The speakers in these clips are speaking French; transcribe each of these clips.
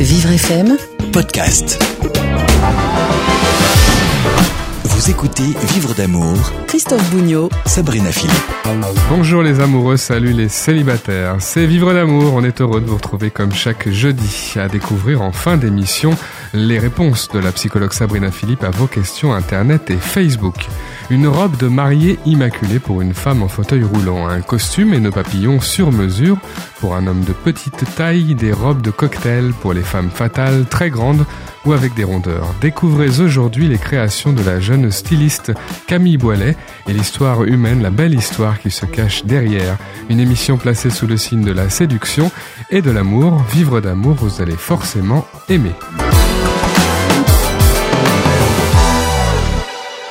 Vivre FM Podcast. Vous écoutez Vivre d'amour, Christophe Bougnot Sabrina Philippe. Bonjour les amoureux, salut les célibataires. C'est Vivre d'amour, on est heureux de vous retrouver comme chaque jeudi à découvrir en fin d'émission les réponses de la psychologue Sabrina Philippe à vos questions internet et Facebook. Une robe de mariée immaculée pour une femme en fauteuil roulant, un costume et nos papillons sur mesure pour un homme de petite taille, des robes de cocktail pour les femmes fatales, très grandes ou avec des rondeurs. Découvrez aujourd'hui les créations de la jeune styliste Camille Boilet et l'histoire humaine, la belle histoire qui se cache derrière. Une émission placée sous le signe de la séduction et de l'amour. Vivre d'amour, vous allez forcément aimer.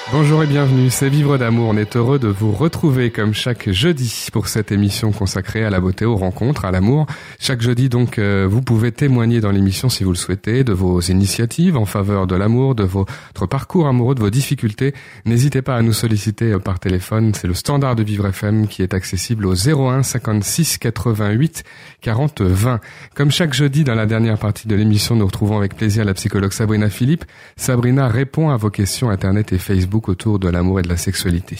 Bonjour et bienvenue, c'est Vivre d'amour. On est heureux de vous retrouver comme chaque jeudi pour cette émission consacrée à la beauté, aux rencontres, à l'amour. Chaque jeudi donc, euh, vous pouvez témoigner dans l'émission si vous le souhaitez de vos initiatives en faveur de l'amour, de votre parcours amoureux, de vos difficultés. N'hésitez pas à nous solliciter euh, par téléphone. C'est le standard de Vivre FM qui est accessible au 01 56 88 40 20. Comme chaque jeudi dans la dernière partie de l'émission, nous retrouvons avec plaisir la psychologue Sabrina Philippe. Sabrina répond à vos questions Internet et Facebook autour de l'amour et de la sexualité.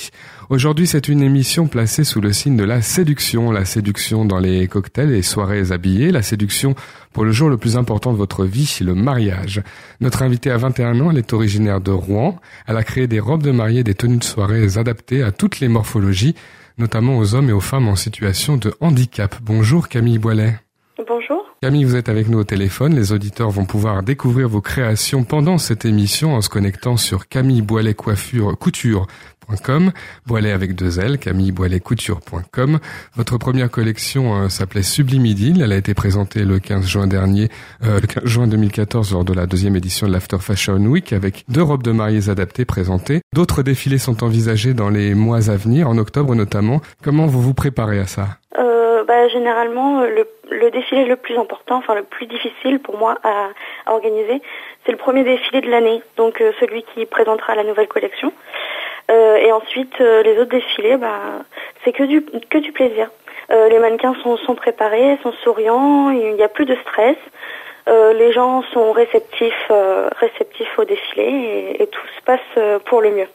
Aujourd'hui, c'est une émission placée sous le signe de la séduction, la séduction dans les cocktails et soirées habillées, la séduction pour le jour le plus important de votre vie, le mariage. Notre invitée a 21 ans, elle est originaire de Rouen. Elle a créé des robes de mariée, des tenues de soirée adaptées à toutes les morphologies, notamment aux hommes et aux femmes en situation de handicap. Bonjour Camille Boilet. Bonjour. Camille, vous êtes avec nous au téléphone. Les auditeurs vont pouvoir découvrir vos créations pendant cette émission en se connectant sur Camille Boilet Coiffure Couture.com, Boilet avec deux L, Camille Boilet Couture.com. Votre première collection euh, s'appelait Sublime Idylle. Elle a été présentée le 15 juin dernier, euh, le 15 juin 2014 lors de la deuxième édition de l'After Fashion Week avec deux robes de mariée adaptées présentées. D'autres défilés sont envisagés dans les mois à venir, en octobre notamment. Comment vous vous préparez à ça? Euh, bah, généralement, le le défilé le plus important, enfin le plus difficile pour moi à, organiser, c'est le premier défilé de l'année, donc euh, celui qui présentera la nouvelle collection. Euh, et ensuite, euh, les autres défilés, bah, c'est que du, que du plaisir. les mannequins sont, sont préparés, sont souriants, il n'y a plus de stress. les gens sont réceptifs, réceptifs au défilé et, tout se passe pour le mieux.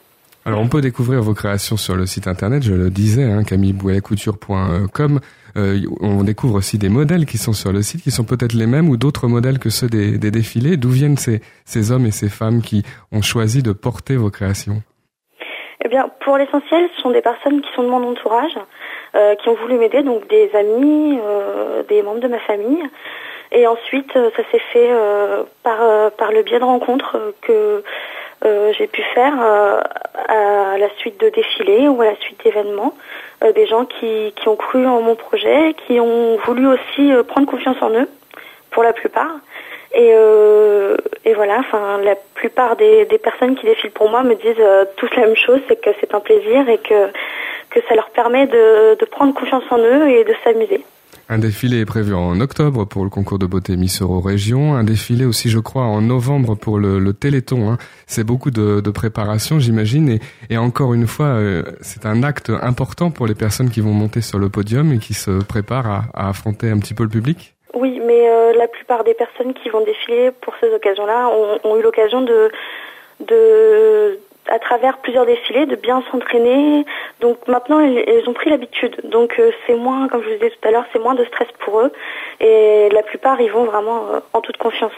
Alors on peut découvrir vos créations sur le site internet, je le disais, hein. Euh, on découvre aussi des modèles qui sont sur le site, qui sont peut-être les mêmes ou d'autres modèles que ceux des, défilés. D'où viennent ces, ces hommes et ces femmes qui ont choisi de porter vos créations? Eh bien, pour l'essentiel, ce sont des personnes qui sont de mon entourage, euh, qui ont voulu m'aider, donc des amis, euh, des membres de ma famille. Et ensuite, ça s'est fait par, par le biais de rencontres que j'ai pu faire à la suite de défilés ou à la suite d'événements. Euh, des gens qui, qui, ont cru en mon projet, qui ont voulu aussi euh, prendre confiance en eux, pour la plupart. Et, euh, et voilà, enfin, la plupart des, des, personnes qui défilent pour moi me disent tous la même chose, c'est que c'est un plaisir et que, que ça leur permet de, de prendre confiance en eux et de s'amuser. Un défilé est prévu en octobre pour le concours de beauté Miss Euro Région. Un défilé aussi, je crois, en novembre pour le, Téléthon. Hein. C'est beaucoup de, préparation, j'imagine. Et, encore une fois, euh, c'est un acte important pour les personnes qui vont monter sur le podium et qui se préparent à, affronter un petit peu le public. Oui, mais euh, la plupart des personnes qui vont défiler pour ces occasions-là ont, eu l'occasion de à travers plusieurs défilés, de bien s'entraîner. Donc maintenant, elles, ont pris l'habitude. Donc euh, c'est moins, comme je vous disais tout à l'heure, c'est moins de stress pour eux. Et la plupart, ils vont vraiment euh, en toute confiance.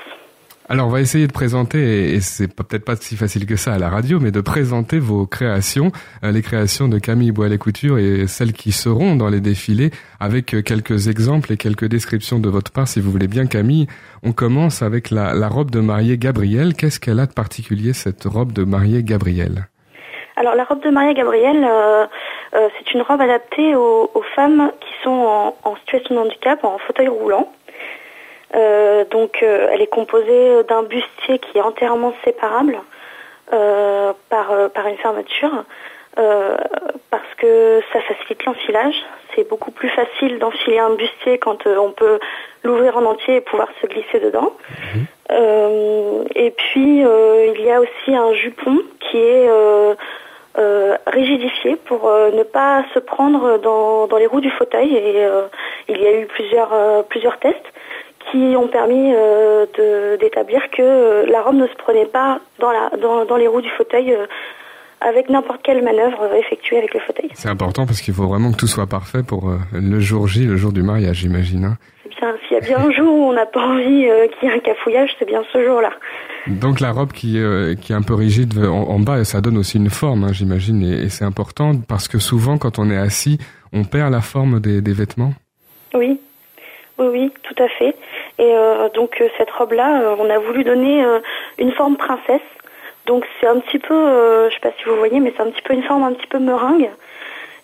Alors, on va essayer de présenter, et c'est peut-être pas si facile que ça à la radio, mais de présenter vos créations, euh, les créations de Camille Boilet-Couture et celles qui seront dans les défilés, avec euh, quelques exemples et quelques descriptions de votre part, si vous voulez bien, Camille. On commence avec la, robe de mariée Gabrielle. Qu'est-ce qu'elle a de particulier, cette robe de mariée Gabrielle? Alors, la robe de mariée Gabrielle, euh, c'est une robe adaptée aux, femmes qui sont en situation de handicap, en fauteuil roulant. Euh, donc euh, elle est composée d'un bustier qui est entièrement séparable euh, par, par une fermeture. parce que ça facilite l'enfilage. C'est beaucoup plus facile d'enfiler un bustier quand on peut l'ouvrir en entier et pouvoir se glisser dedans. Mhm. et puis il y a aussi un jupon qui est rigidifié pour ne pas se prendre dans, dans, les roues du fauteuil. Et il y a eu plusieurs, plusieurs tests qui ont permis d'établir que la robe ne se prenait pas dans, la, dans, dans les roues du fauteuil avec n'importe quelle manœuvre effectuée avec le fauteuil. C'est important parce qu'il faut vraiment que tout soit parfait pour le jour J, le jour du mariage, j'imagine. Hein. S'il y a bien un jour où on n'a pas envie qu'il y ait un cafouillage, c'est bien ce jour-là. Donc la robe qui, qui est un peu rigide en, bas, ça donne aussi une forme, hein, j'imagine, et, c'est important parce que souvent quand on est assis, on perd la forme des, des vêtements. Oui, oui, oui, tout à fait. Et euh, donc cette robe-là, on a voulu donner une forme princesse donc c'est un petit peu, euh, je sais pas si vous voyez, mais c'est un petit peu une forme un petit peu meringue.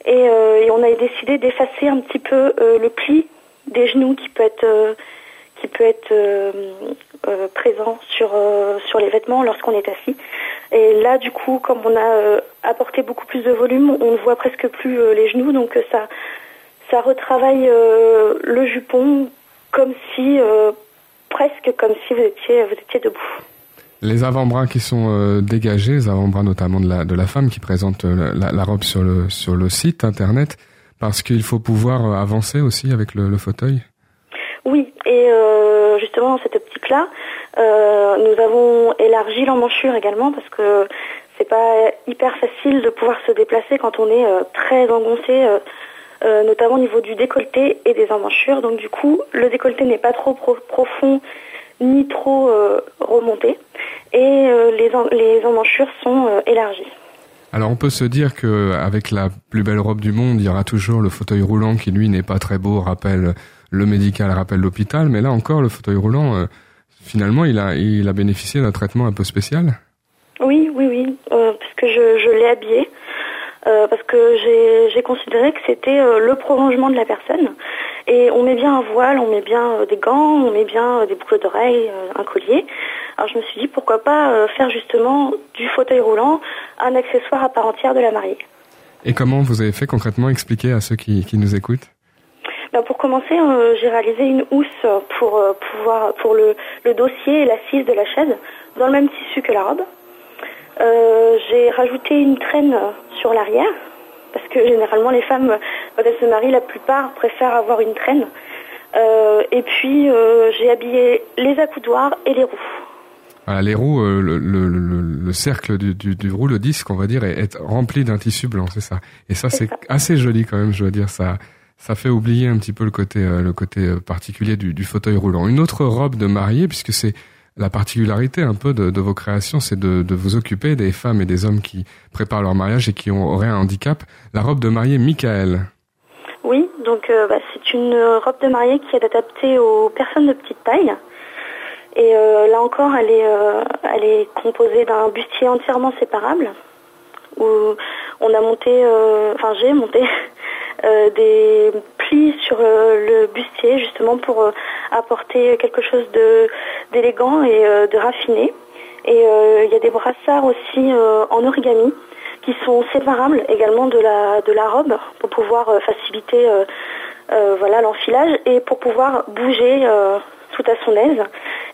Et, euh, on a décidé d'effacer un petit peu euh, le pli des genoux qui peut être qui peut être présent sur sur les vêtements lorsqu'on est assis. Et là, du coup, comme on a apporté beaucoup plus de volume, on ne voit presque plus les genoux, donc ça ça retravaille le jupon comme si presque comme si vous étiez vous étiez debout. Les avant-bras qui sont euh, dégagés, les avant-bras notamment de la, de la femme qui présente euh, la, la, robe sur le, sur le site internet, parce qu'il faut pouvoir euh, avancer aussi avec le, le fauteuil Oui, et euh, justement dans cette optique-là, euh, nous avons élargi l'emmanchure également parce que c'est pas hyper facile de pouvoir se déplacer quand on est très engoncé, notamment au niveau du décolleté et des emmanchures. Donc du coup, le décolleté n'est pas trop profond ni trop remonté et euh, les, les emmanchures sont euh, élargies. Alors on peut se dire que avec la plus belle robe du monde, il y aura toujours le fauteuil roulant qui lui n'est pas très beau, rappelle le médical, rappelle l'hôpital, mais là encore le fauteuil roulant, euh, finalement, il a il a bénéficié d'un traitement un peu spécial? Oui, oui, oui, euh, parce que je, je l'ai habillé. Euh, parce que j'ai considéré que c'était le prolongement de la personne. Et on met bien un voile, on met bien des gants, on met bien des boucles d'oreilles, un collier. Alors je me suis dit pourquoi pas euh, faire justement du fauteuil roulant un accessoire à part entière de la mariée. Et comment vous avez fait concrètement expliquer à ceux qui, nous écoutent? Ben pour commencer, euh, j'ai réalisé une housse pour euh, pouvoir pour le, dossier et l'assise de la chaise dans le même tissu que la robe. J'ai rajouté une traîne sur l'arrière parce que généralement les femmes quand elles se marient, la plupart préfèrent avoir une traîne. et puis j'ai habillé les accoudoirs et les roues les roues, euh, le, le, le, cercle du, du, du rouleau disque, on va dire, est, rempli d'un tissu blanc, c'est ça. Et ça, c'est assez joli quand même, je dois dire. Ça, ça fait oublier un petit peu le côté, euh, le côté euh, particulier du, du, fauteuil roulant. Une autre robe de mariée, puisque c'est la particularité un peu de, vos créations, c'est de, vous occuper des femmes et des hommes qui préparent leur mariage et qui ont, auraient un handicap. La robe de mariée Michael. Oui, donc bah, c'est une robe de mariée qui est adaptée aux personnes de petite taille. Et euh, là encore, elle est, euh, elle est composée d'un bustier entièrement séparable, où on a monté, euh, enfin j'ai monté des plis sur le bustier justement pour apporter quelque chose de d'élégant et de raffiné. Et il y a des brassards aussi en origami qui sont séparables également de la de la robe pour pouvoir faciliter voilà l'enfilage et pour pouvoir bouger tout à son aise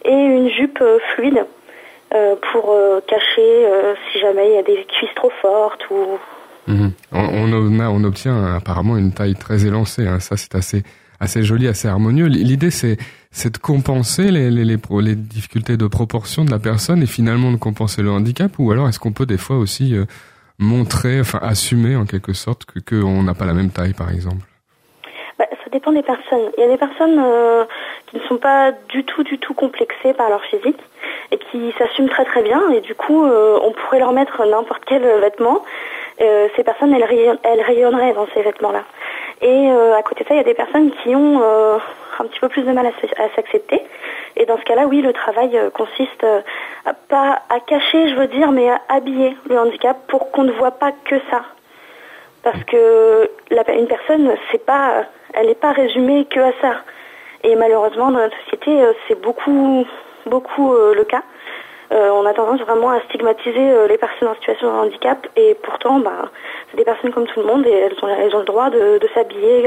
et une jupe euh, fluide euh, pour euh, cacher si jamais il y a des cuisses trop fortes ou. Mhm. On, on, obtient apparemment une taille très élancée. Hein. Ça, c'est assez assez joli, assez harmonieux. L'idée, c'est c'est de compenser les, les, les, les, difficultés de proportion de la personne et finalement de compenser le handicap. Ou alors, est-ce qu'on peut des fois aussi montrer, enfin assumer en quelque sorte que qu'on n'a pas la même taille, par exemple? Bah, Ça dépend des personnes. Il y a des personnes qui ne sont pas du tout, du tout complexés par leur physique et qui s'assument très très bien. Et du coup, euh, on pourrait leur mettre n'importe quel vêtement. Euh, ces personnes, elles, rayonneraient dans ces vêtements-là. Et euh, à côté de ça, il y a des personnes qui ont un petit peu plus de mal à s'accepter. Et dans ce cas-là, oui, le travail consiste à, pas à cacher, je veux dire, mais à habiller le handicap pour qu'on ne voit pas que ça. Parce que une personne, c'est pas, elle n'est pas résumée que à ça. Et malheureusement, dans notre société, euh, c'est beaucoup, beaucoup euh, le cas. Euh, on a tendance vraiment à stigmatiser les personnes en situation de handicap et pourtant, bah, c'est des personnes comme tout le monde et elles ont, elles ont le droit de, de s'habiller,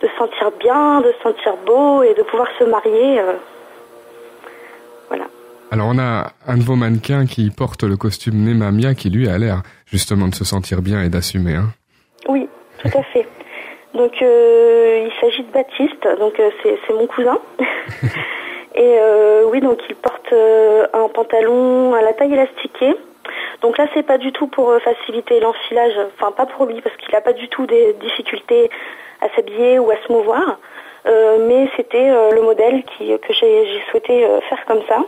de se sentir bien, de se sentir beau et de pouvoir se marier. voilà. Alors on a un de vos mannequins qui porte le costume Nemamia qui lui a l'air justement de se sentir bien et d'assumer. Hein oui, tout à fait. Donc euh, il s'agit de Baptiste, donc euh, c'est mon cousin. Et euh, oui, donc il porte euh, un pantalon à la taille élastiquée. Donc là, c'est pas du tout pour euh, faciliter l'enfilage, enfin pas pour lui parce qu'il n'a pas du tout des difficultés à s'habiller ou à se mouvoir. Euh, mais c'était le modèle que j'ai souhaité faire comme ça.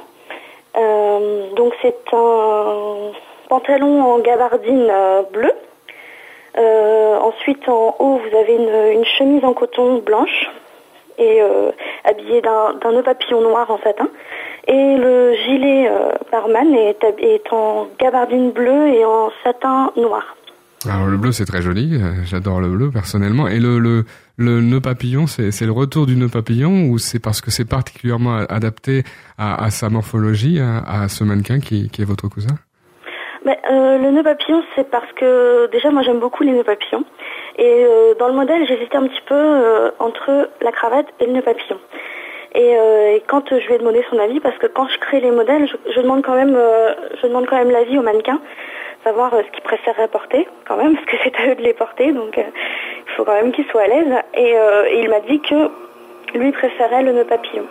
Donc c'est un pantalon en gabardine bleue. Ensuite, en haut, vous avez une chemise en coton blanche et euh, habillée d'un nœud papillon noir en satin. Et le gilet euh, barman est, en gabardine bleue et en satin noir. Alors le bleu c'est très joli, euh, j'adore le bleu personnellement. Et le le, le nœud papillon, c'est le retour du nœud papillon ou c'est parce que c'est particulièrement adapté à, à sa morphologie, à, à ce mannequin qui, qui est votre cousin? Euh, le nœud papillon, c'est parce que déjà moi j'aime beaucoup les nœuds papillons. Et euh, dans le modèle, j'hésitais un petit peu euh, entre la cravate et le nœud papillon. Et, euh, quand je lui ai demandé son avis, parce que quand je crée les modèles, je, demande quand même, euh, je demande quand même l'avis au mannequin, savoir euh, ce qu'il préférerait porter, quand même, parce que c'est à eux de les porter, donc euh, il faut quand même qu'il soit à l'aise. Et, euh, il m'a dit que lui préférait le nœud papillon.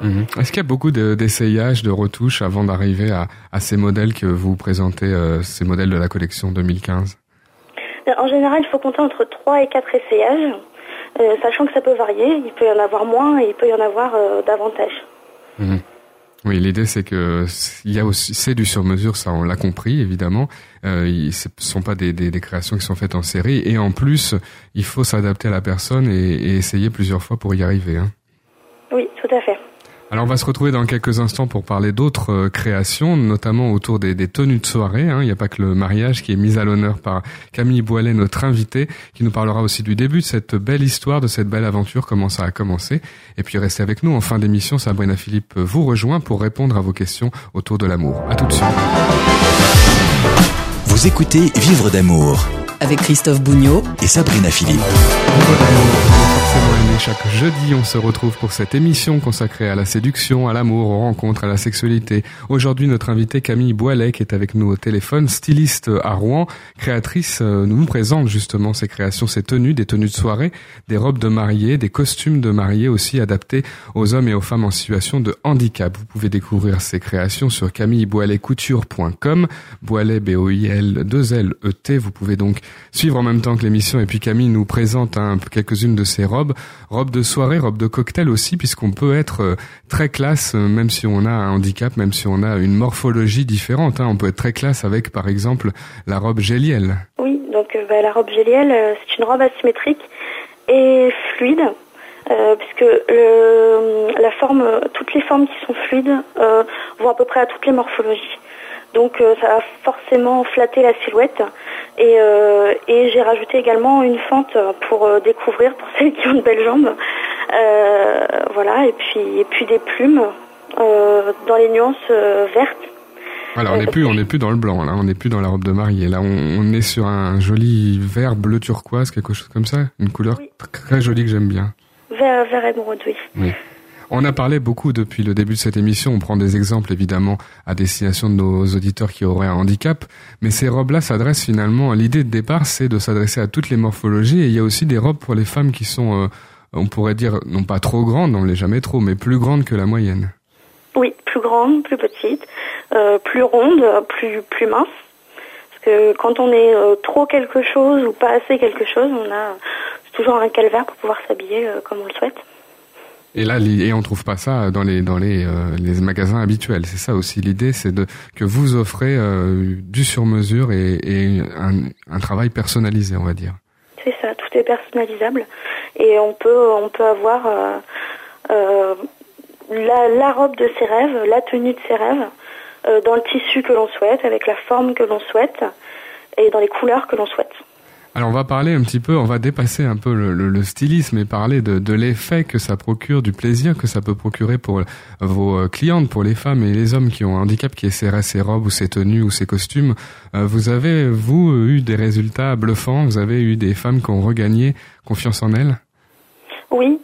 Mhm. Est-ce qu'il y a beaucoup de- d'essayages, de retouches avant d'arriver à, à ces modèles que vous présentez, euh, ces modèles de la collection 2015 En général, il faut compter entre 3 et 4 essayages, euh, sachant que ça peut varier. Il peut y en avoir moins et il peut y en avoir euh, davantage. Mhm. Oui, l'idée c'est que c- il y a aussi c'est du sur-mesure, ça on l'a compris évidemment. Euh, ce sont pas des, des, des créations qui sont faites en série et en plus il faut s'adapter à la personne et, et essayer plusieurs fois pour y arriver. Hein. Oui, tout à fait. Alors on va se retrouver dans quelques instants pour parler d'autres euh, créations, notamment autour des, des tenues de soirée. hein. Il n'y a pas que le mariage qui est mis à l'honneur par Camille Boilet, notre invitée, qui nous parlera aussi du début de cette belle histoire, de cette belle aventure, comment ça a commencé. Et puis restez avec nous en fin d'émission, Sabrina Philippe vous rejoint pour répondre à vos questions autour de l'amour. À tout de suite. Vous écoutez Vivre d'amour Avec Christophe Bougnot et Sabrina Philippe. Aimé. Chaque jeudi, on se retrouve pour cette émission consacrée à la séduction, à l'amour, aux rencontres, à la sexualité. Aujourd'hui, notre invitée Camille Boilet, qui est avec nous au téléphone, styliste à Rouen, créatrice, euh, nous présente justement ses créations, ses tenues, des tenues de soirée, des robes de mariée, des costumes de mariée aussi adaptés aux hommes et aux femmes en situation de handicap. Vous pouvez découvrir ses créations sur camilleboiletcouture.com, Boilet, B-O-I-L, 2 L, E-T. Vous pouvez donc suivre en même temps que l'émission et puis Camille nous présente quelques-unes de ses robes, robes de soirée, robes de cocktail aussi, puisqu'on peut être euh, très classe, euh, même si on a un handicap, même si on a une morphologie différente. hein. On peut être très classe avec, par exemple, la robe gélielle. Oui, donc euh, bah, la robe gélielle, c'est une robe asymétrique et fluide, puisque le, la forme, toutes les formes qui sont fluides euh, vont à peu près à toutes les morphologies. Donc euh, ça va forcément flatter la silhouette. Et, euh, et j'ai rajouté également une fente pour euh, découvrir, pour celles qui ont de belles jambes. Voilà, et puis, et puis des plumes dans les nuances vertes. Voilà, on n'est plus, on n'est plus dans le blanc, là, on n'est plus dans la robe de mariée. Là, on, on est sur un joli vert bleu turquoise, quelque chose comme ça, une couleur Oui. très jolie que j'aime bien. Vert, vert émeraude, oui. Oui. On a parlé beaucoup depuis le début de cette émission. On prend des exemples évidemment à destination de nos auditeurs qui auraient un handicap, mais ces robes-là s'adressent finalement. L'idée de départ, c'est de s'adresser à toutes les morphologies. Et il y a aussi des robes pour les femmes qui sont, euh, on pourrait dire, non pas trop grandes, on ne l'est jamais trop, mais plus grandes que la moyenne. Oui, plus grande, plus petite, euh, plus ronde, plus plus mince. Parce que quand on est euh, trop quelque chose ou pas assez quelque chose, on a toujours un calvaire pour pouvoir s'habiller comme on le souhaite. Et là, et on trouve pas ça dans les dans les euh, les magasins habituels. C'est ça aussi l'idée, c'est de que vous offrez euh, du sur-mesure et, un, travail personnalisé, on va dire. C'est ça, tout est personnalisable et on peut on peut avoir euh, la, la robe de ses rêves, la tenue de ses rêves, dans le tissu que l'on souhaite, avec la forme que l'on souhaite et dans les couleurs que l'on souhaite. Alors on va parler un petit peu, on va dépasser un peu le, le- stylisme et parler de, l'effet que ça procure, du plaisir que ça peut procurer pour vos euh, clientes, pour les femmes et les hommes qui ont un handicap, qui essaieraient ces robes ou ces tenues ou ces costumes. Euh, vous avez, vous, eu des résultats bluffants? Vous avez eu des femmes qui ont regagné confiance en elles? Oui,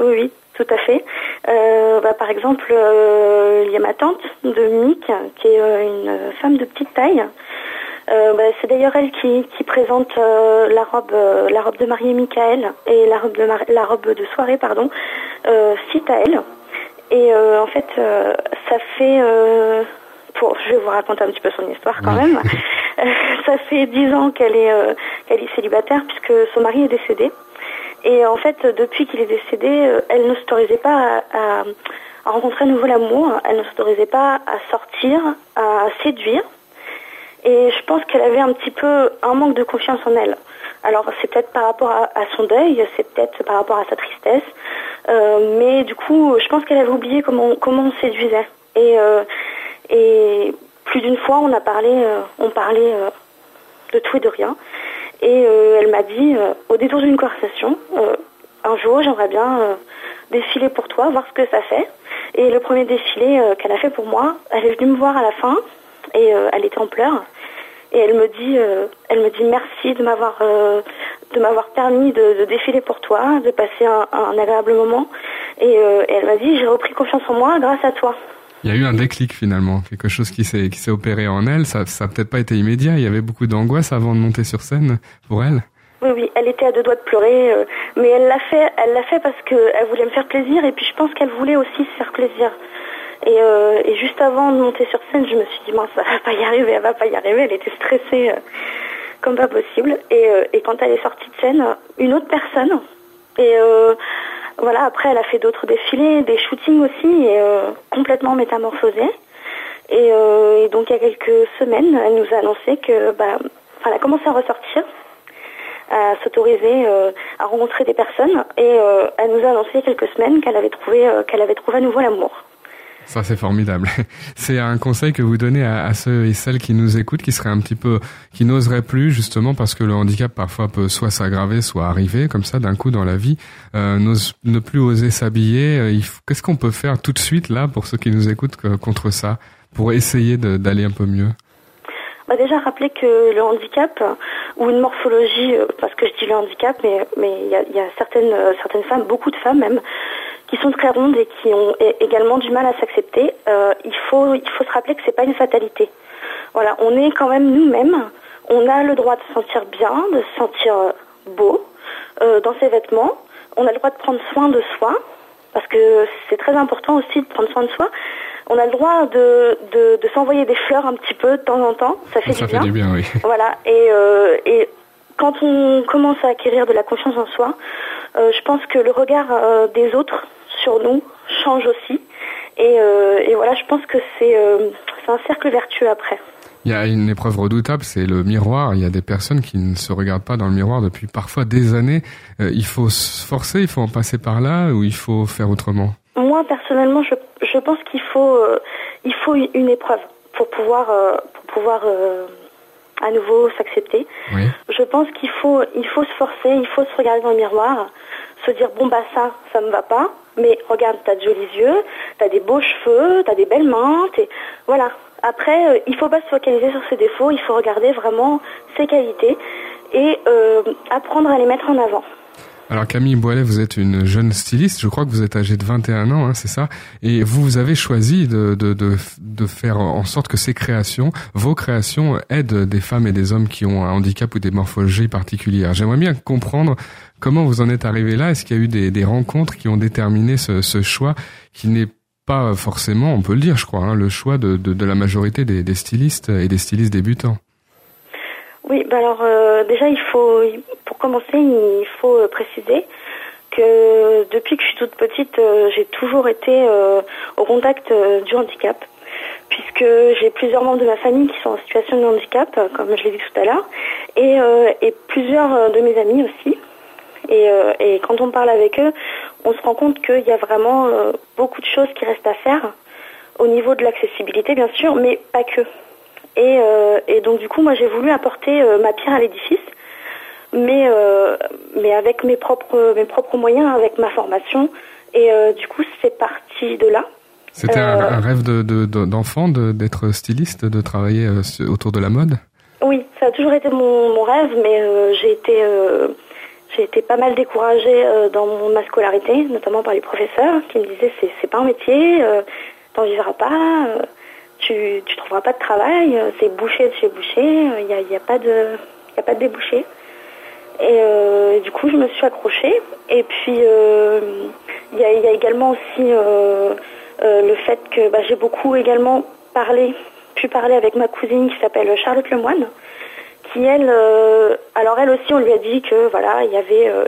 oui, oui, tout à fait. Euh, bah, par exemple, euh, il y a ma tante Dominique, qui est euh, une femme de petite taille. Euh, bah, c'est d'ailleurs elle qui, qui présente euh, la robe, euh, la robe de mariée Michael et la robe de la robe de soirée, pardon, euh, fit à elle. Et en fait, ça fait pour, je vais vous raconter un petit peu son histoire quand même. ça fait dix ans qu'elle est, qu'elle est célibataire puisque son mari est décédé. Et en fait, depuis qu'il est décédé, elle ne s'autorisait pas à, à rencontrer à nouveau l'amour. Elle ne s'autorisait pas à sortir, à séduire. Et je pense qu'elle avait un petit peu un manque de confiance en elle. Alors c'est peut-être par rapport à, son deuil, c'est peut-être par rapport à sa tristesse, euh, mais du coup je pense qu'elle avait oublié comment comment on séduisait. Et euh, plus d'une fois on a parlé, euh, on parlait de tout et de rien. Et elle m'a dit au détour d'une conversation, un jour j'aimerais bien défiler pour toi, voir ce que ça fait. Et le premier défilé qu'elle a fait pour moi, elle est venue me voir à la fin et elle était en pleurs et elle me dit, euh, elle me dit merci de m'avoir, euh, de m'avoir permis de, défiler pour toi, de passer un, agréable moment. Euh, et, elle m'a dit, j'ai repris confiance en moi grâce à toi. Il y a eu un déclic finalement, quelque chose qui s'est qui s'est opéré en elle. Ça, ça peut-être pas été immédiat. Il y avait beaucoup d'angoisse avant de monter sur scène pour elle. Oui, oui, elle était à deux doigts de pleurer, mais elle l'a fait, elle l'a fait parce qu'elle voulait me faire plaisir et puis je pense qu'elle voulait aussi se faire plaisir. Et, euh, et, juste avant de monter sur scène, je me suis dit, mince, ça va pas y arriver, elle va pas y arriver. Elle était stressée euh, comme pas possible. Et, euh, et, quand elle est sortie de scène, une autre personne. Et voilà, après, elle a fait d'autres défilés, des shootings aussi, et complètement métamorphosée. Et, et, donc, il y a quelques semaines, elle nous a annoncé que, bah, elle a commencé à ressortir, à s'autoriser à rencontrer des personnes, et elle nous a annoncé il y a quelques semaines qu'elle avait trouvé, qu'elle avait trouvé à nouveau l'amour. Ça, c'est formidable. C'est un conseil que vous donnez à, ceux et celles qui nous écoutent, qui seraient un petit peu, qui n'oseraient plus, justement, parce que le handicap parfois peut soit s'aggraver, soit arriver, comme ça, d'un coup dans la vie, euh, ne plus oser s'habiller. Euh, qu'est-ce qu'on peut faire tout de suite, là, pour ceux qui nous écoutent, contre ça, pour essayer d'aller un peu mieux? Bah déjà rappeler que le handicap ou une morphologie, euh, parce que je dis le handicap, mais mais il y a, y a, certaines certaines femmes, beaucoup de femmes même, qui sont très rondes et qui ont également du mal à s'accepter, euh, il, faut, il faut se rappeler que c'est pas une fatalité. Voilà, on est quand même nous-mêmes, on a le droit de se sentir bien, de se sentir euh, beau euh, dans ses vêtements, on a le droit de prendre soin de soi, parce que c'est très important aussi de prendre soin de soi. On a le droit de, de, de s'envoyer des fleurs un petit peu de temps en temps, ça fait, ça du, fait bien. du bien. Oui. Voilà, et, euh, et quand on commence à acquérir de la confiance en soi, euh, je pense que le regard euh, des autres sur nous change aussi. Et, euh, et voilà, je pense que c'est un cercle vertueux après. Il y a une épreuve redoutable, c'est le miroir. Il y a des personnes qui ne se regardent pas dans le miroir depuis parfois des années. il faut se forcer, il faut en passer par là ou il faut faire autrement? Moi, personnellement, je, je pense qu'il faut, il faut une épreuve pour pouvoir, pour pouvoir à nouveau s'accepter. Je pense qu'il faut, il faut se forcer, il faut se regarder dans le miroir, se dire bon bah ça, ça me va pas, mais regarde, t'as de jolis yeux, t'as des beaux cheveux, t'as des belles mains, t'es... voilà. Après, euh, il faut pas se focaliser sur ses défauts, il faut regarder vraiment ses qualités et euh, apprendre à les mettre en avant. Alors Camille Boilet, vous êtes une jeune styliste, je crois que vous êtes âgée de 21 ans, hein, c'est ça Et vous avez choisi de, de, de, de, faire en sorte que ces créations, vos créations, aident des femmes et des hommes qui ont un handicap ou des morphologies particulières. J'aimerais bien comprendre comment vous en êtes arrivé là. Est-ce qu'il y a eu des, des rencontres qui ont déterminé ce, ce choix qui n'est pas forcément, on peut le dire, je crois, hein, le choix de, de, de la majorité des, des stylistes et des stylistes débutants? Oui, bah alors euh, déjà il faut, commencer, il faut euh, préciser que depuis que je suis toute petite, euh, j'ai toujours été au contact du handicap, puisque j'ai plusieurs membres de ma famille qui sont en situation de handicap, comme je l'ai dit tout à l'heure, et, plusieurs de mes amis aussi. Et, quand on parle avec eux, on se rend compte qu'il y a vraiment beaucoup de choses qui restent à faire au niveau de l'accessibilité, bien sûr, mais pas que. Et, euh, donc du coup, moi j'ai voulu apporter euh, ma pierre à l'édifice, mais, euh, mais avec mes propres, mes propres moyens, avec ma formation. Et du coup, c'est parti de là. C'était un, rêve d'enfant de, d'être styliste, de travailler autour de la mode? Oui, ça a toujours été mon, mon rêve, mais j'ai été, j'ai été pas mal découragée dans ma scolarité, notamment par les professeurs qui me disaient c'est, pas un métier, t'en vivras pas tu tu trouveras pas de travail, euh, c'est bouché de chez boucher, il euh, n'y a, y a, pas de y a pas de débouché. Et euh, du coup, je me suis accrochée. Et puis, Il y a, il y a également aussi euh, euh, le fait que bah, j'ai beaucoup également parlé, pu parler avec ma cousine qui s'appelle Charlotte Lemoine, qui elle, euh, alors elle aussi, on lui a dit que voilà, il y avait, euh,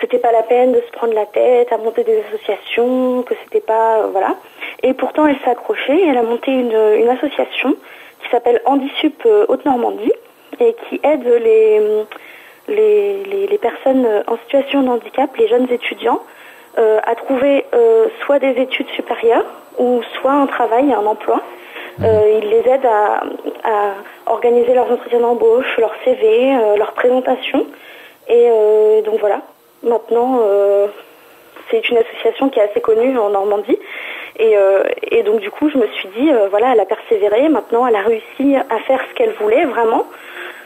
c'était pas la peine de se prendre la tête à monter des associations, que c'était pas, euh, voilà. Et pourtant, elle s'est accrochée. Elle a monté une, une association qui s'appelle Handisup euh, Haute-Normandie et qui aide les, les, les, les personnes en situation de handicap, les jeunes étudiants, euh, à trouver euh, soit des études supérieures ou soit un travail, un emploi. Euh, il les aide à, à organiser leurs entretiens d'embauche, leur CV, euh, leur présentation. Et euh, donc voilà, maintenant, euh, c'est une association qui est assez connue en Normandie. Et, euh, et donc du coup, je me suis dit, euh, voilà, elle a persévéré, maintenant elle a réussi à faire ce qu'elle voulait vraiment.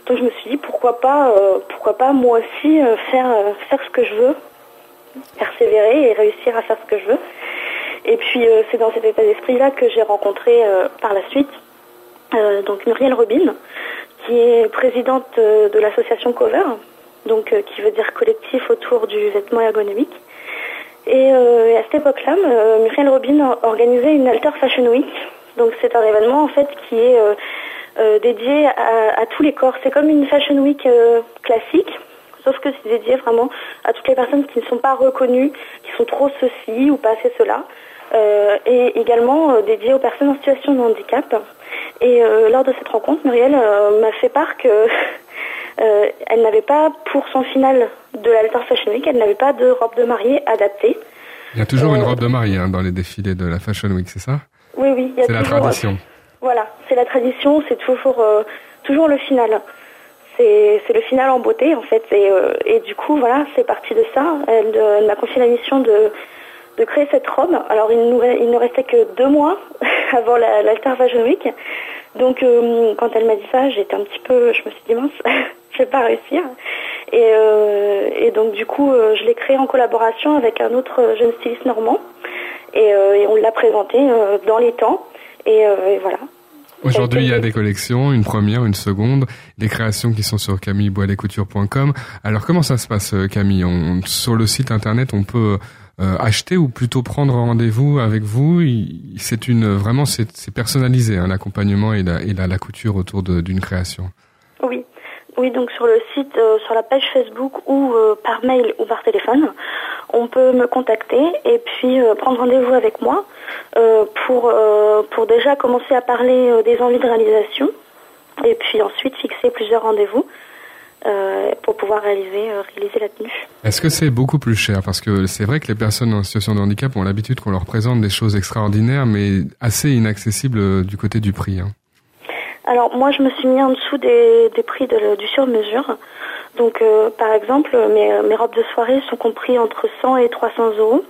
Donc je me suis dit, pourquoi pas, euh, pourquoi pas moi aussi euh, faire, euh, faire ce que je veux, persévérer et réussir à faire ce que je veux. Et puis euh, c'est dans cet état d'esprit-là que j'ai rencontré euh, par la suite euh, donc Muriel Robin, qui est présidente de l'association Cover, donc qui veut dire collectif autour du vêtement ergonomique. Et, et à cette époque-là, Muriel Robin a organisé une Alter Fashion Week. Donc c'est un événement en fait qui est euh, euh, dédié à, à tous les corps. C'est comme une Fashion Week euh, classique, sauf que c'est dédié vraiment à toutes les personnes qui ne sont pas reconnues, qui sont trop ceci ou pas assez cela. Euh, et également euh, dédié aux personnes en situation de handicap. Et euh, lors de cette rencontre, Muriel m'a fait part que elle n'avait pas, pour son final de l'Alter Fashion Week, elle n'avait pas de robe de mariée adaptée. Il y a toujours une robe de mariée hein, dans les défilés de la Fashion Week, c'est ça? Oui, oui, C'est la tradition. Voilà, c'est la tradition, c'est toujours, euh, le final. C'est le final en beauté en fait. Et, euh, et du coup, voilà, c'est parti de ça. Elle, euh, m'a confié la mission de, créer cette robe. Alors il nous, ne restait que deux mois avant la- Fashion Week. Donc quand elle m'a dit ça, j'étais un petit peu, je me suis dit mince, je vais pas réussir. Et, donc du coup, je l'ai créée en collaboration avec un autre jeune styliste normand. Et, et on l'a présenté dans les temps. Et, euh, et voilà. Aujourd'hui, il y a des collections, une première, une seconde, des créations qui sont sur camilleboilecoutures.com. Alors, comment ça se passe, euh, Camille on, Sur le site internet, on peut euh, acheter ou plutôt prendre rendez-vous avec vous C'est une vraiment, c'est c'est personnalisé, hein, l'accompagnement et, la, et la, la couture autour d'une création. Oui. Donc sur le site, euh, sur la page Facebook ou euh, par mail ou par téléphone, on peut me contacter et puis euh, prendre rendez-vous avec moi pour déjà commencer à parler des envies de réalisation et puis ensuite fixer plusieurs rendez-vous pour pouvoir réaliser réaliser la tenue. Est-ce que c'est beaucoup plus cher? Parce que c'est vrai que les personnes en situation de handicap ont l'habitude qu'on leur présente des choses extraordinaires, mais assez inaccessibles du côté du prix. hein. Alors moi je me suis mis en dessous des, des prix de, du sur-mesure. Donc euh, par exemple mes, mes robes de soirée sont compris entre 100 et 300 euros.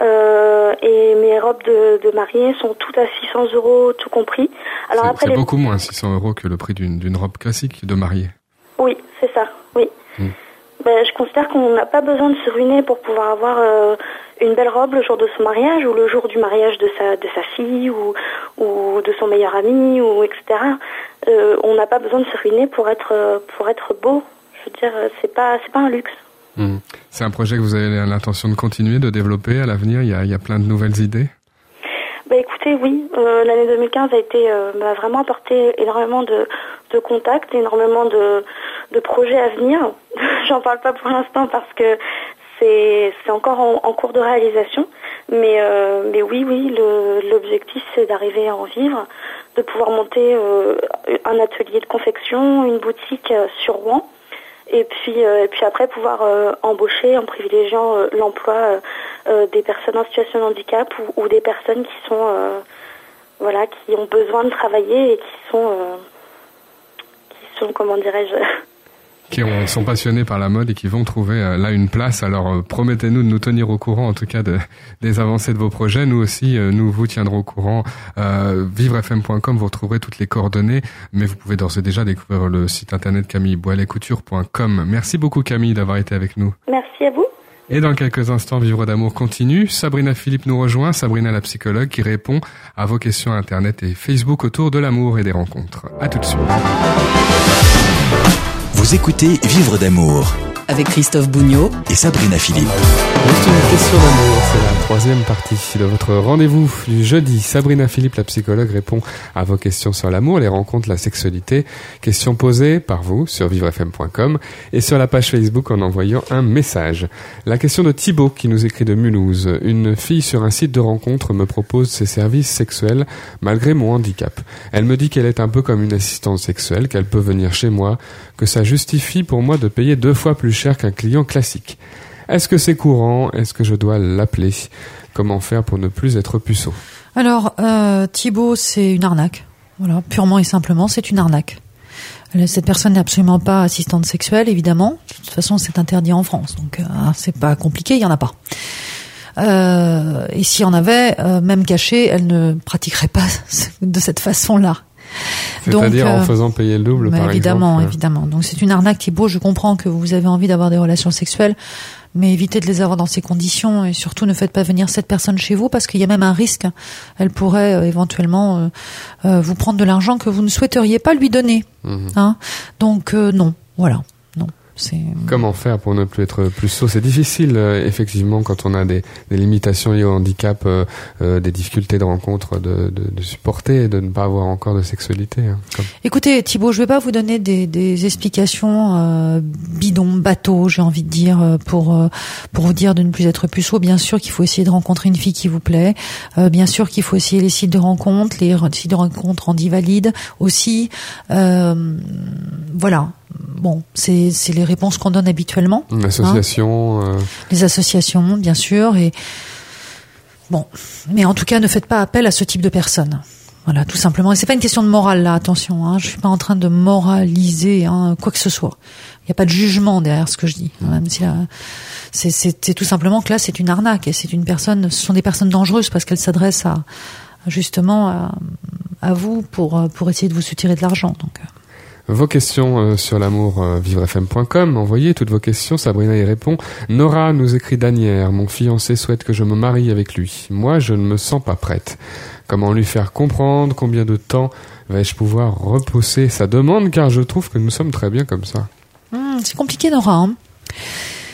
Euh, et mes robes de, de mariée sont toutes à 600 euros tout compris. Alors C'est- après C'est les... beaucoup moins 600 euros que le prix d'une d'une robe classique de mariée. Oui, c'est ça, oui. Mm. Ben, je considère qu'on n'a pas besoin de se ruiner pour pouvoir avoir euh, une belle robe le jour de son mariage ou le jour du mariage de sa, de sa fille ou, ou de son meilleur ami ou etc. Euh, on n'a pas besoin de se ruiner pour être, euh, pour être beau. Je veux dire, c'est pas, c'est pas un luxe. Hmm. C'est un projet que vous avez l'intention de continuer, de développer à l'avenir? Il y a, il y a plein de nouvelles idées? Bah écoutez, oui, euh, l'année 2015 a été euh, m'a vraiment apporté énormément de, de contacts, énormément de, de projets à venir. J'en parle pas pour l'instant parce que c'est encore en, cours de réalisation, mais euh, mais oui, oui, l'objectif c'est d'arriver à en vivre, de pouvoir monter euh, un atelier de confection, une boutique euh, sur Rouen. Et puis, et puis après pouvoir embaucher en privilégiant l'emploi des personnes en situation de handicap ou, ou des personnes qui sont voilà qui ont besoin de travailler et qui sont qui sont comment dirais-je qui ont- sont passionnés par la mode et qui vont trouver euh, là une place. Alors euh, promettez-nous de nous tenir au courant, en tout cas de, des avancées de vos projets. Nous aussi, euh, nous vous tiendrons au courant. Euh, vivrefm.com, vous retrouverez toutes les coordonnées, mais vous pouvez d'ores et déjà découvrir le site internet camilleboilecoutures.com. Merci beaucoup Camille d'avoir été avec nous. Merci à vous. Et dans quelques instants, Vivre d'amour continue. Sabrina Philippe nous rejoint, Sabrina la psychologue qui répond à vos questions internet et Facebook autour de l'amour et des rencontres. À tout de suite. Vous écoutez Vivre d'amour avec Christophe Bougnot et Sabrina Philippe. C'est une question d'amour, c'est la troisième partie de votre rendez-vous du jeudi. Sabrina Philippe, la psychologue, répond à vos questions sur l'amour, les rencontres, la sexualité. Questions posées par vous sur vivrefm.com et sur la page Facebook en envoyant un message. La question de Thibaut qui nous écrit de Mulhouse. Une fille sur un site de rencontre me propose ses services sexuels malgré mon handicap. Elle me dit qu'elle est un peu comme une assistante sexuelle, qu'elle peut venir chez moi, que ça justifie pour moi de payer deux fois plus cher qu'un client classique. Est-ce que c'est courant? Est-ce que je dois l'appeler? Comment faire pour ne plus être puceau? Alors, euh, Thibaut, c'est une arnaque. Voilà, purement et simplement, c'est une arnaque. Euh, Cette personne n'est absolument pas assistante sexuelle, évidemment. De toute façon, c'est interdit en France, donc euh, c'est pas compliqué, il y en a pas. Et s'il y en avait, même caché, elle ne pratiquerait pas de cette façon-là. C'est-à-dire Donc, en euh, faisant payer le double, bah, par évidemment, exemple. évidemment. Donc c'est une arnaque, Thibaut. Je comprends que vous avez envie d'avoir des relations sexuelles, mais évitez de les avoir dans ces conditions et surtout ne faites pas venir cette personne chez vous parce qu'il y a même un risque. Elle pourrait euh, éventuellement euh, euh, vous prendre de l'argent que vous ne souhaiteriez pas lui donner. Mhm. Hein? Donc euh, non, voilà, Comment faire pour ne plus être puceau C'est difficile, euh, effectivement, quand on a des, des limitations liées au handicap, euh, euh, des difficultés de rencontre, de, de, de supporter de ne pas avoir encore de sexualité. hein, comme- Écoutez, Thibaut, je vais pas vous donner des, des explications euh, bidons, bateaux, j'ai envie de dire, euh, pour euh, pour vous dire de ne plus être puceau. Bien sûr qu'il faut essayer de rencontrer une fille qui vous plaît. Euh, bien sûr qu'il faut essayer les sites de rencontres, les sites de rencontres rendis valides aussi. Euh, voilà. Bon, c'est c'est les réponses qu'on donne habituellement. Une association, euh, Les associations, bien sûr, et bon. Mais en tout cas, ne faites pas appel à ce type de personnes. Voilà, tout simplement. Et c'est pas une question de morale là, attention. Hein, je suis pas en train de moraliser hein, quoi que ce soit. Il n'y a pas de jugement derrière ce que je dis. hein, Même si c'est, tout simplement que là, c'est une arnaque et c'est une personne. Ce sont des personnes dangereuses parce qu'elles s'adressent à justement à, à vous pour euh, pour essayer de vous soutirer de l'argent. Donc. Vos questions euh, sur l'amour euh, vivrefm.com, envoyez toutes vos questions, Sabrina y répond. Nora nous écrit Danière, mon fiancé souhaite que je me marie avec lui. Moi, je ne me sens pas prête. Comment lui faire comprendre? Combien de temps vais-je pouvoir repousser sa demande? Car je trouve que nous sommes très bien comme ça. Hmm, c'est compliqué, Nora. hein.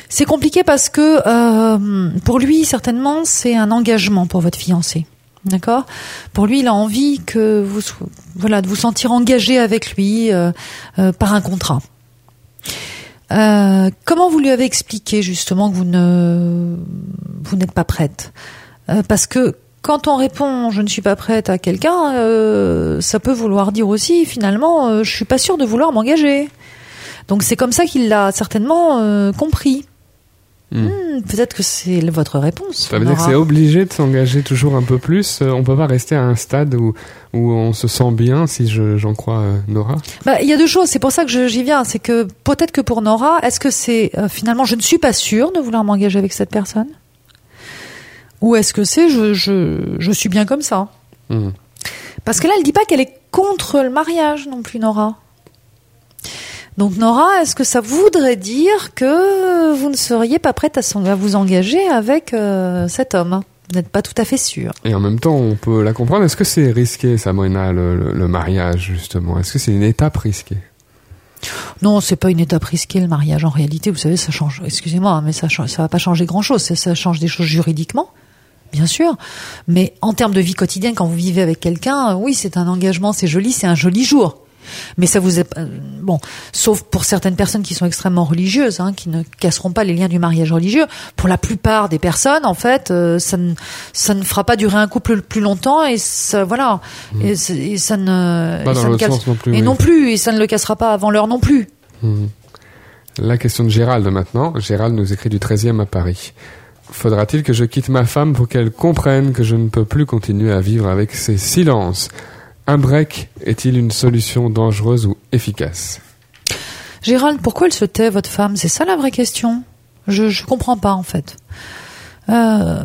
C'est compliqué parce que euh, pour lui, certainement, c'est un engagement pour votre fiancé. D'accord Pour lui, il a envie que vous, voilà, de vous sentir engagé avec lui euh, euh, par un contrat. Euh, comment vous lui avez expliqué justement que vous ne vous n'êtes pas prête? Parce que quand on répond je ne suis pas prête à quelqu'un, ça peut vouloir dire aussi finalement je suis pas sûre de vouloir m'engager. Donc c'est comme ça qu'il l'a certainement compris. Hmm. Hmm, Peut-être que c'est votre réponse. Ça veut dire que c'est obligé de s'engager toujours un peu plus. Euh, On peut pas rester à un stade où, où on se sent bien, si je- j'en crois euh, Nora. Bah, il y a deux choses. C'est pour ça que j'y viens. C'est que peut-être que pour Nora, est-ce que c'est euh, finalement je ne suis pas sûre de vouloir m'engager avec cette personne, ou est-ce que c'est je, je je suis bien comme ça? Hmm. Parce que là, elle dit pas qu'elle est contre le mariage non plus, Nora. Donc Nora, est-ce que ça voudrait dire que vous ne seriez pas prête à, vous engager avec euh, cet homme? Vous n'êtes pas tout à fait sûre. Et en même temps, on peut la comprendre. Est-ce que c'est risqué, Sabrina, le, le- le mariage, justement? Est-ce que c'est une étape risquée? Non, c'est pas une étape risquée le mariage. En réalité, vous savez, ça change. Excusez-moi, hein, mais ça change- ça va pas changer grand-chose. Ça, ça change des choses juridiquement, bien sûr. Mais en termes de vie quotidienne, quand vous vivez avec quelqu'un, oui, c'est un engagement, c'est joli, c'est un joli jour. Mais ça vous est euh, bon, sauf pour certaines personnes qui sont extrêmement religieuses, hein, qui ne casseront pas les liens du mariage religieux. Pour la plupart des personnes, en fait, euh, ça ne ça ne fera pas durer un couple plus longtemps et ça voilà et, c'est- et ça ne Pas et dans ça ne l'autre casse- sens non plus. et oui. non plus et ça ne le cassera pas avant l'heure non plus. Mhm. La question de Gérald maintenant. Gérald nous écrit du 13e à Paris. Faudra-t-il que je quitte ma femme pour qu'elle comprenne que je ne peux plus continuer à vivre avec ses silences? Un break est-il une solution dangereuse ou efficace? Gérald, pourquoi elle se tait, votre femme? C'est ça la vraie question. Je je comprends pas en fait. Euh,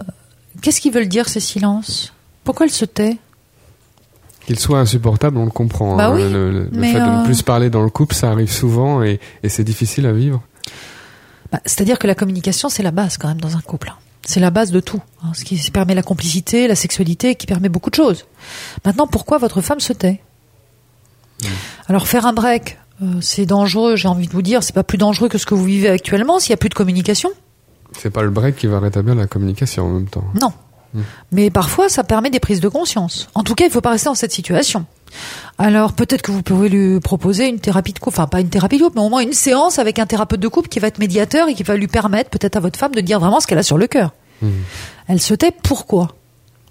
Qu'est-ce qu'ils veulent dire ces silences? Pourquoi elle se tait? Qu'il soit insupportable, on le comprend. Bah hein. oui, le le- le mais fait de euh, ne plus se parler dans le couple, ça arrive souvent et, et c'est difficile à vivre. Bah, C'est-à-dire que la communication, c'est la base quand même dans un couple. C'est la base de tout. hein, ce qui permet la complicité, la sexualité, qui permet beaucoup de choses. Maintenant, pourquoi votre femme se tait? Alors faire un break, Euh, c'est dangereux, j'ai envie de vous dire, c'est pas plus dangereux que ce que vous vivez actuellement s'il y a plus de communication. C'est pas le break qui va rétablir la communication en même temps. Non. Mais parfois, ça permet des prises de conscience. En tout cas, il faut pas rester dans cette situation. Alors peut-être que vous pouvez lui proposer une thérapie de couple, enfin pas une thérapie de couple, mais au moins une séance avec un thérapeute de couple qui va être médiateur et qui va lui permettre peut-être à votre femme de dire vraiment ce qu'elle a sur le cœur. Hmm. Elle se tait pourquoi?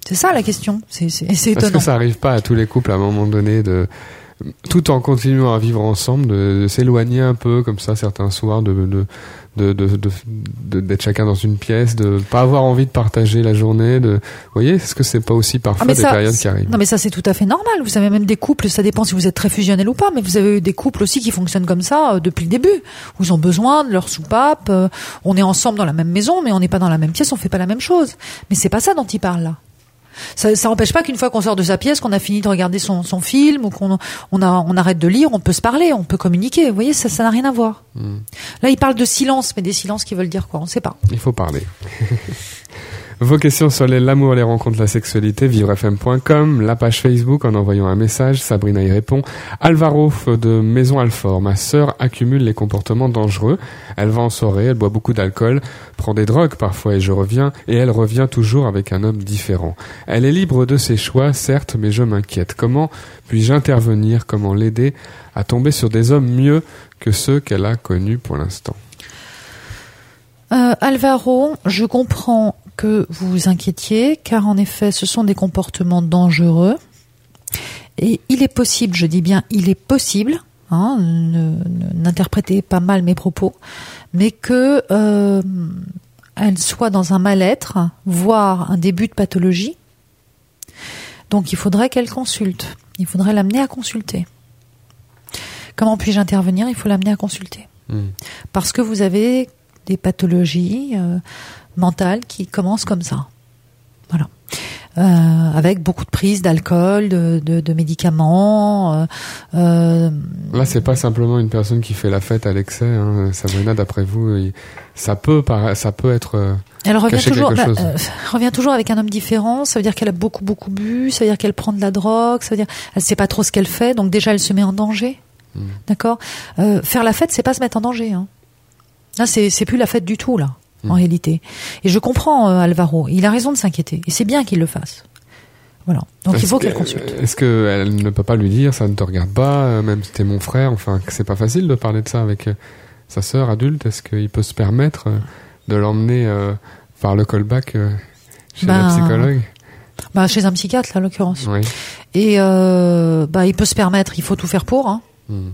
C'est ça la question. C'est c'est- c'est Parce étonnant. que ça arrive pas à tous les couples à un moment donné de tout en continuant à vivre ensemble, de, de s'éloigner un peu comme ça certains soirs, de de de de- de- de- d'être chacun dans une pièce, de pas avoir envie de partager la journée. De, vous voyez, est-ce que c'est pas aussi parfois Ah, mais des ça- périodes qui arrivent Non mais ça c'est tout à fait normal. Vous avez même des couples, ça dépend si vous êtes très fusionnel ou pas, mais vous avez des couples aussi qui fonctionnent comme ça euh, depuis le début, où ils ont besoin de leur soupape. euh, on est ensemble dans la même maison, mais on n'est pas dans la même pièce, on fait pas la même chose. Mais c'est pas ça dont il parle là. Ça, ça empêche pas qu'une fois qu'on sort de sa pièce, qu'on a fini de regarder son, son film ou qu'on on, a, on arrête de lire, on peut se parler, on peut communiquer. Vous voyez, ça ça n'a rien à voir. Hmm. Là, il parle de silence, mais des silences qui veulent dire quoi? On sait pas. Il faut parler. Vos questions sur l'amour, les rencontres, la sexualité, vivrefm.com, la page Facebook en envoyant un message, Sabrina y répond. Alvaro de Maison Alfort, ma sœur accumule les comportements dangereux. Elle va en soirée, elle boit beaucoup d'alcool, prend des drogues parfois et je reviens, et elle revient toujours avec un homme différent. Elle est libre de ses choix, certes, mais je m'inquiète. Comment puis-je intervenir? Comment l'aider à tomber sur des hommes mieux que ceux qu'elle a connus pour l'instant? Euh, Alvaro, je comprends que vous vous inquiétiez, car en effet, ce sont des comportements dangereux. Et il est possible, je dis bien, il est possible, hein, n'interprétez pas mal mes propos, mais que euh, elle soit dans un mal-être, voire un début de pathologie. Donc il faudrait qu'elle consulte. Il faudrait l'amener à consulter. Comment puis-je intervenir? Il faut l'amener à consulter Hmm. parce que vous avez des pathologies euh, mentales qui commencent comme ça. Voilà. Euh, avec beaucoup de prises d'alcool, de, de, de médicaments. euh, euh, Là, c'est pas simplement une personne qui fait la fête à l'excès. Hein. Sabrina, d'après vous, il- ça peut, ça peut être. euh, elle revient toujours, bah, euh, revient toujours avec un homme différent. Ça veut dire qu'elle a beaucoup beaucoup bu. Ça veut dire qu'elle prend de la drogue. Ça veut dire elle sait pas trop ce qu'elle fait. Donc déjà elle se met en danger. Hmm. D'accord? Faire la fête, c'est pas se mettre en danger. Hein. Là, c'est c'est plus la fête du tout là. Hmm. En réalité. Et je comprends euh, Alvaro. Il a raison de s'inquiéter. Et c'est bien qu'il le fasse. Voilà. Donc il faut que- qu'elle consulte. Est-ce qu'elle ne peut pas lui dire, ça ne te regarde pas, euh, même si t'es mon frère, enfin, que c'est pas facile de parler de ça avec euh, sa sœur adulte Est-ce qu'il peut se permettre de l'emmener euh, par le callback euh, chez la Ben, psychologue? Bah, chez un psychiatre, là, en l'occurrence. Oui. Et euh, bah, il peut se permettre. Il faut tout faire pour. Hein. Hmm.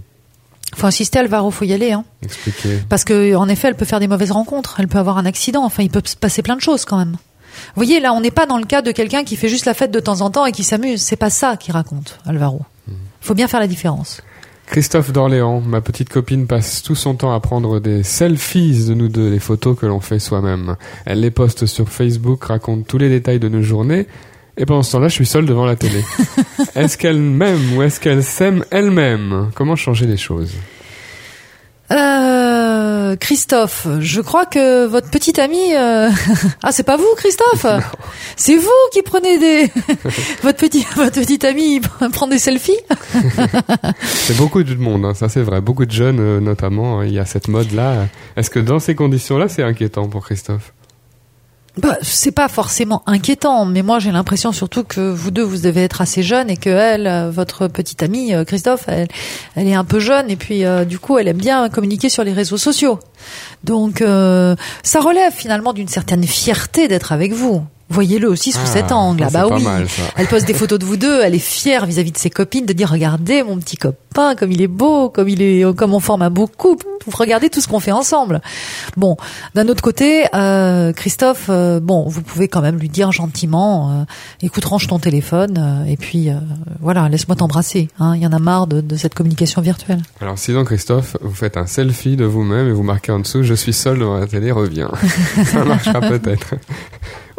Faut insister, Alvaro. Faut y aller. Hein. Expliquer. Parce que en effet, elle peut faire des mauvaises rencontres. Elle peut avoir un accident. Enfin, il peut se passer plein de choses quand même. Vous voyez, là, on n'est pas dans le cas de quelqu'un qui fait juste la fête de temps en temps et qui s'amuse. C'est pas ça qu'il raconte, Alvaro. Il faut bien faire la différence. Christophe d'Orléans, ma petite copine passe tout son temps à prendre des selfies de nous deux, les photos que l'on fait soi-même. Elle les poste sur Facebook, raconte tous les détails de nos journées, et pendant ce temps-là, je suis seul devant la télé. est-ce qu'elle m'aime ou est-ce qu'elle s'aime elle-même? Comment changer les choses? Euh, Christophe, je crois que votre petite amie... euh, ah, c'est pas vous, Christophe? C'est vous qui prenez des... votre, petit, votre petite amie prend des selfies? C'est beaucoup de monde, hein, ça c'est vrai. Beaucoup de jeunes, euh, notamment, euh, il y a cette mode-là. Est-ce que dans ces conditions-là, c'est inquiétant pour Christophe? Bah, c'est pas forcément inquiétant, mais moi j'ai l'impression surtout que vous deux vous devez être assez jeunes et que elle, euh, votre petite amie euh, Christophe, elle, est un peu jeune et puis euh, du coup elle aime bien communiquer sur les réseaux sociaux. Donc ça relève finalement d'une certaine fierté d'être avec vous. Voyez-le aussi sous Ah, cet angle. ça, Ah bah oui. mal, ça. Elle poste des photos de vous deux, elle est fière vis-à-vis de ses copines de dire regardez mon petit copain comme il est beau, comme il est comme on forme un beau couple. Regardez tout ce qu'on fait ensemble. Bon, d'un autre côté, euh, Christophe, euh, bon, vous pouvez quand même lui dire gentiment, euh, écoute, range ton téléphone euh, et puis euh, voilà, laisse-moi t'embrasser. Hein, il y en a marre de, de cette communication virtuelle. Alors sinon, Christophe, vous faites un selfie de vous-même et vous marquez en dessous « Je suis seul devant la télé, reviens ». Ça marchera peut-être.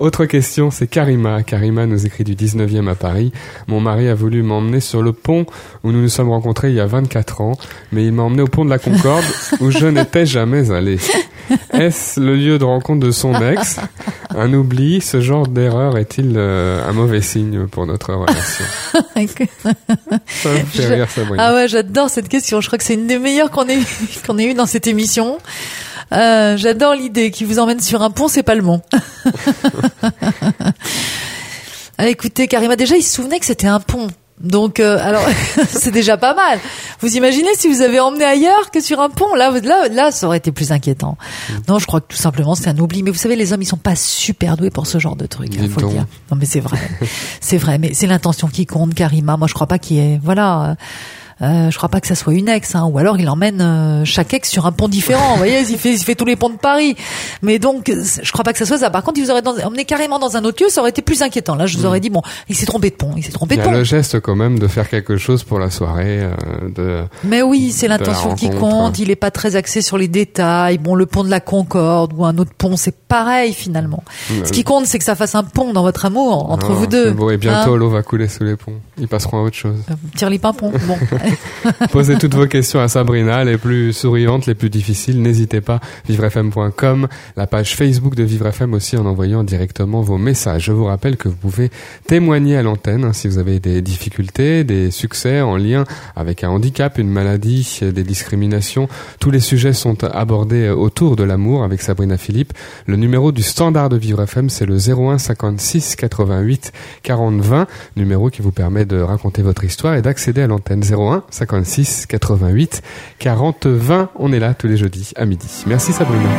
Autre question, c'est Karima. Karima nous écrit du 19e à Paris. Mon mari a voulu m'emmener sur le pont où nous nous sommes rencontrés il y a 24 ans, mais il m'a emmené au pont de la Concorde où je n'étais jamais allé. Est-ce le lieu de rencontre de son ex? Un oubli Ce genre d'erreur est-il euh, un mauvais signe pour notre relation? Ça me fait Je- rire, Sabrina. Ah ouais, j'adore cette question. Je crois que c'est une des meilleures qu'on ait qu'on ait eu dans cette émission. Euh, j'adore l'idée qui vous emmène sur un pont, c'est pas le mont. ah, écoutez, Karima, déjà, il se souvenait que c'était un pont. Donc, euh, alors, c'est déjà pas mal. Vous imaginez si vous avez emmené ailleurs que sur un pont? Là, là, là, ça aurait été plus inquiétant. Non, je crois que tout simplement c'est un oubli. Mais vous savez, les hommes, ils sont pas super doués pour ce genre de truc. Il Dites faut le dire. Non, mais c'est vrai, c'est vrai. Mais c'est l'intention qui compte, Karima. Moi, je crois pas qu'il y ait, voilà. Euh, je crois pas que ça soit une ex, hein, ou alors il emmène euh, chaque ex sur un pont différent. Vous voyez, il fait, il fait tous les ponts de Paris. Mais donc, je crois pas que ça soit ça. Par contre, il vous aurait emmené carrément dans un autre lieu, ça aurait été plus inquiétant. Là, je vous aurais dit bon, il s'est trompé de pont, il s'est trompé Il y de a pont. le geste quand même de faire quelque chose pour la soirée. euh, de... Mais oui, c'est de l'intention qui compte. Il est pas très axé sur les détails. Bon, le pont de la Concorde ou un autre pont, c'est pareil finalement. Ce qui compte, c'est que ça fasse un pont dans votre amour entre Ah, vous deux. beau. Et bientôt Hein l'eau va couler sous les ponts. Ils passeront à autre chose. Tire les pimpons. Bon. Posez toutes vos questions à Sabrina, les plus souriantes, les plus difficiles. N'hésitez pas, vivrefm.com, la page Facebook de Vivre FM aussi en envoyant directement vos messages. Je vous rappelle que vous pouvez témoigner à l'antenne hein, si vous avez des difficultés, des succès en lien avec un handicap, une maladie, des discriminations. Tous les sujets sont abordés autour de l'amour avec Sabrina Philippe. Le numéro du standard de Vivre FM, c'est le 01 56 88 40 20, numéro qui vous permet de raconter votre histoire et d'accéder à l'antenne 01 56 88 40 20. On est là tous les jeudis à midi. Merci Sabrina.